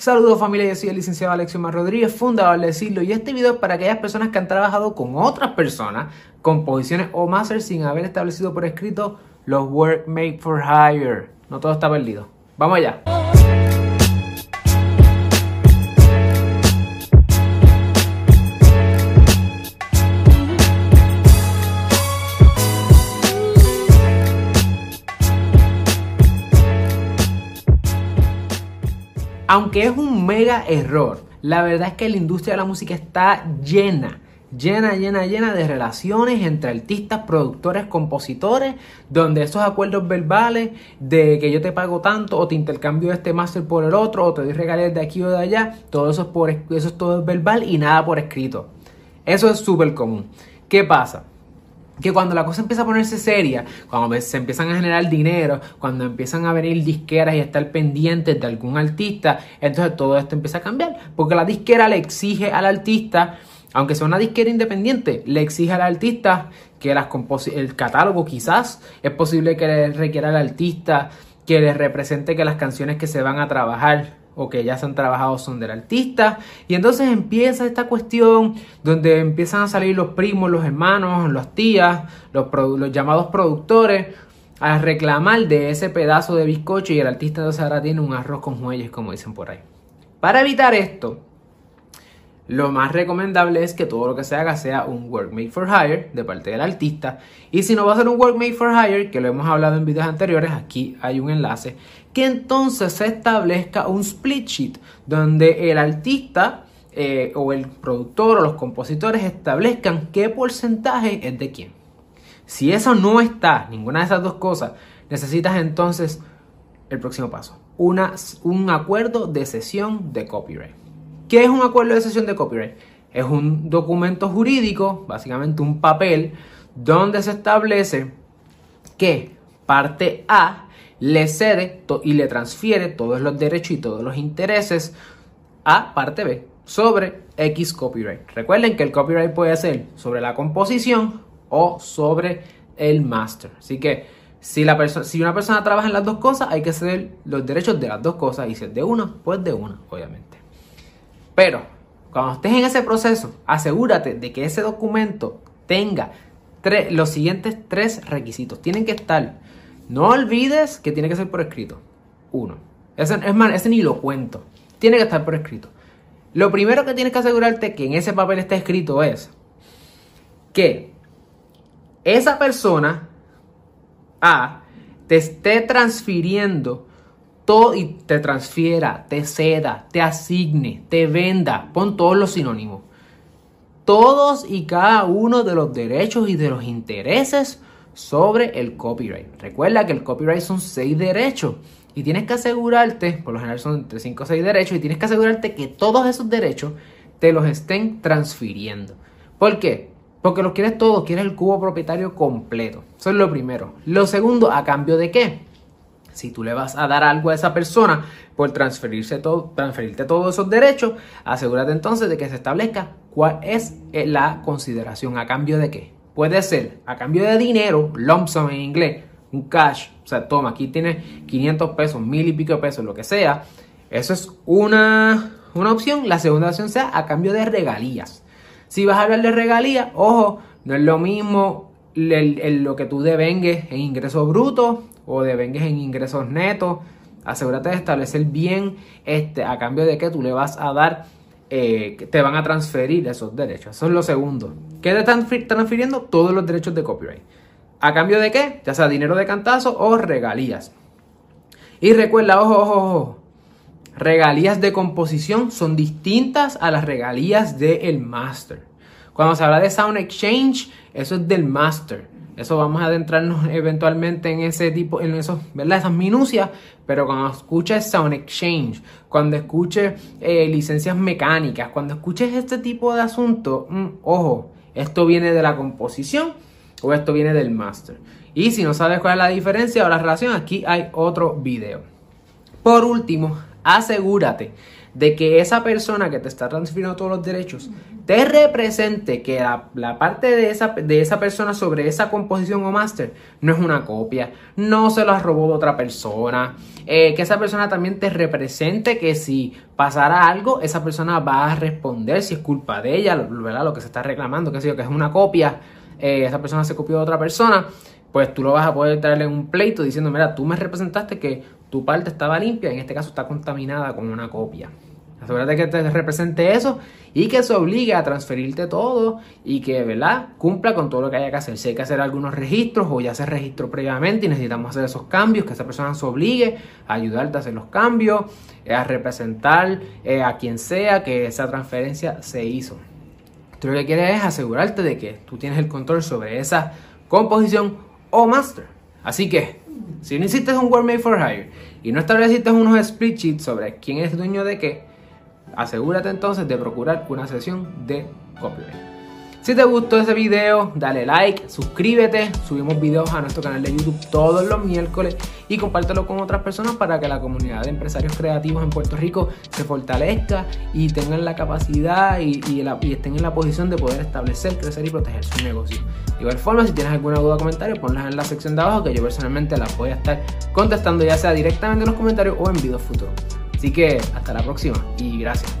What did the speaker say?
Saludos familia, yo soy el licenciado Alexio Mar Rodríguez, fundador de Decirlo, y este video es para aquellas personas que han trabajado con otras personas, con posiciones o máster sin haber establecido por escrito los Work Made for Hire. No todo está perdido. Vamos allá. Aunque es un mega error, la verdad es que la industria de la música está llena, llena, llena, llena de relaciones entre artistas, productores, compositores, donde esos acuerdos verbales de que yo te pago tanto o te intercambio este máster por el otro o te doy regalías de aquí o de allá, todo eso es, por, eso es todo verbal y nada por escrito. Eso es súper común. ¿Qué pasa? Que cuando la cosa empieza a ponerse seria, cuando se empiezan a generar dinero, cuando empiezan a venir disqueras y estar pendientes de algún artista, entonces todo esto empieza a cambiar. Porque la disquera le exige al artista, aunque sea una disquera independiente, le exige al artista que las el catálogo quizás es posible que le requiera al artista que le represente que las canciones que se van a trabajar o que ya se han trabajado son del artista. Y entonces empieza esta cuestión donde empiezan a salir los primos, los hermanos, las tías, los, los llamados productores a reclamar de ese pedazo de bizcocho y el artista entonces ahora tiene un arroz con muelles, como dicen por ahí. Para evitar esto, lo más recomendable es que todo lo que se haga sea un work made for hire de parte del artista. Y si no va a ser un work made for hire, que lo hemos hablado en videos anteriores, aquí hay un enlace, que entonces se establezca un split sheet donde el artista eh, o el productor o los compositores establezcan qué porcentaje es de quién. Si eso no está, ninguna de esas dos cosas, necesitas entonces el próximo paso, una, un acuerdo de sesión de copyright. ¿Qué es un acuerdo de sesión de copyright? Es un documento jurídico, básicamente un papel, donde se establece que parte A le cede y le transfiere todos los derechos y todos los intereses a parte B sobre X copyright. Recuerden que el copyright puede ser sobre la composición o sobre el master. Así que si una persona trabaja en las dos cosas, hay que ceder los derechos de las dos cosas. Y si es de una, pues de una, obviamente. Pero cuando estés en ese proceso, asegúrate de que ese documento tenga los siguientes tres requisitos. Tienen que estar. No olvides que tiene que ser por escrito. Uno. Ese, es más, ese ni lo cuento. Tiene que estar por escrito. Lo primero que tienes que asegurarte que en ese papel está escrito es que esa persona A te esté transfiriendo y te transfiera, te ceda, te asigne, te venda, pon todos los sinónimos. Todos y cada uno de los derechos y de los intereses sobre el copyright. Recuerda que el copyright son seis derechos y tienes que asegurarte, por lo general son entre 5 o 6 derechos, y tienes que asegurarte que todos esos derechos te los estén transfiriendo. ¿Por qué? Porque los quieres todos, quieres el cubo propietario completo. Eso es lo primero. Lo segundo, ¿a cambio de qué? Si tú le vas a dar algo a esa persona por transferirse todo, transferirte todos esos derechos, asegúrate entonces de que se establezca cuál es eh, la consideración, a cambio de qué. Puede ser a cambio de dinero, lump sum en inglés, un cash, o sea, toma, aquí tienes 500 pesos, mil y pico de pesos, lo que sea. Eso es una, una opción. La segunda opción sea a cambio de regalías. Si vas a hablar de regalías, ojo, no es lo mismo lo que tú devengues en ingresos brutos o devengues en ingresos netos. Asegúrate de establecer bien este, a cambio de que tú le vas a dar, eh, te van a transferir esos derechos. Eso es lo segundo. ¿Qué te están transfiriendo? Todos los derechos de copyright. ¿A cambio de qué? Ya sea dinero de cantazo o regalías. Y recuerda, ojo, ojo, ojo. Regalías de composición son distintas a las regalías del master. Cuando se habla de Sound Exchange, eso es del master. Eso vamos a adentrarnos eventualmente en ese tipo, en esos, ¿verdad? Esas minucias, pero cuando escuches Sound Exchange, cuando escuches eh, licencias mecánicas, cuando escuches este tipo de asuntos, mm, ojo, esto viene de la composición o esto viene del master. Y si no sabes cuál es la diferencia o la relación, aquí hay otro video. Por último, asegúrate de que esa persona que te está transfiriendo todos los derechos te represente que la, parte de esa, de esa persona sobre esa composición o máster no es una copia, no se lo robó de otra persona, eh, que esa persona también te represente que si pasara algo, esa persona va a responder si es culpa de ella, ¿verdad? lo que se está reclamando, que, que es una copia, eh, esa persona se copió de otra persona pues tú lo vas a poder traerle un pleito diciendo, mira, tú me representaste que tu parte estaba limpia, en este caso está contaminada con una copia. Asegúrate que te represente eso y que se obligue a transferirte todo y que, ¿verdad?, cumpla con todo lo que haya que hacer. Si hay que hacer algunos registros o ya se registró previamente y necesitamos hacer esos cambios, que esa persona se obligue a ayudarte a hacer los cambios, eh, a representar eh, a quien sea que esa transferencia se hizo. Tú lo que quieres es asegurarte de que tú tienes el control sobre esa composición o master. Así que, si no hiciste un Word Made for Hire y no estableciste unos split sheets sobre quién es dueño de qué, asegúrate entonces de procurar una sesión de copyright. Si te gustó ese video, dale like, suscríbete, subimos videos a nuestro canal de YouTube todos los miércoles y compártelo con otras personas para que la comunidad de empresarios creativos en Puerto Rico se fortalezca y tengan la capacidad y, estén en la posición de poder establecer, crecer y proteger su negocio. De igual forma, si tienes alguna duda o comentario, ponlas en la sección de abajo que yo personalmente las voy a estar contestando ya sea directamente en los comentarios o en videos futuros. Así que hasta la próxima y gracias.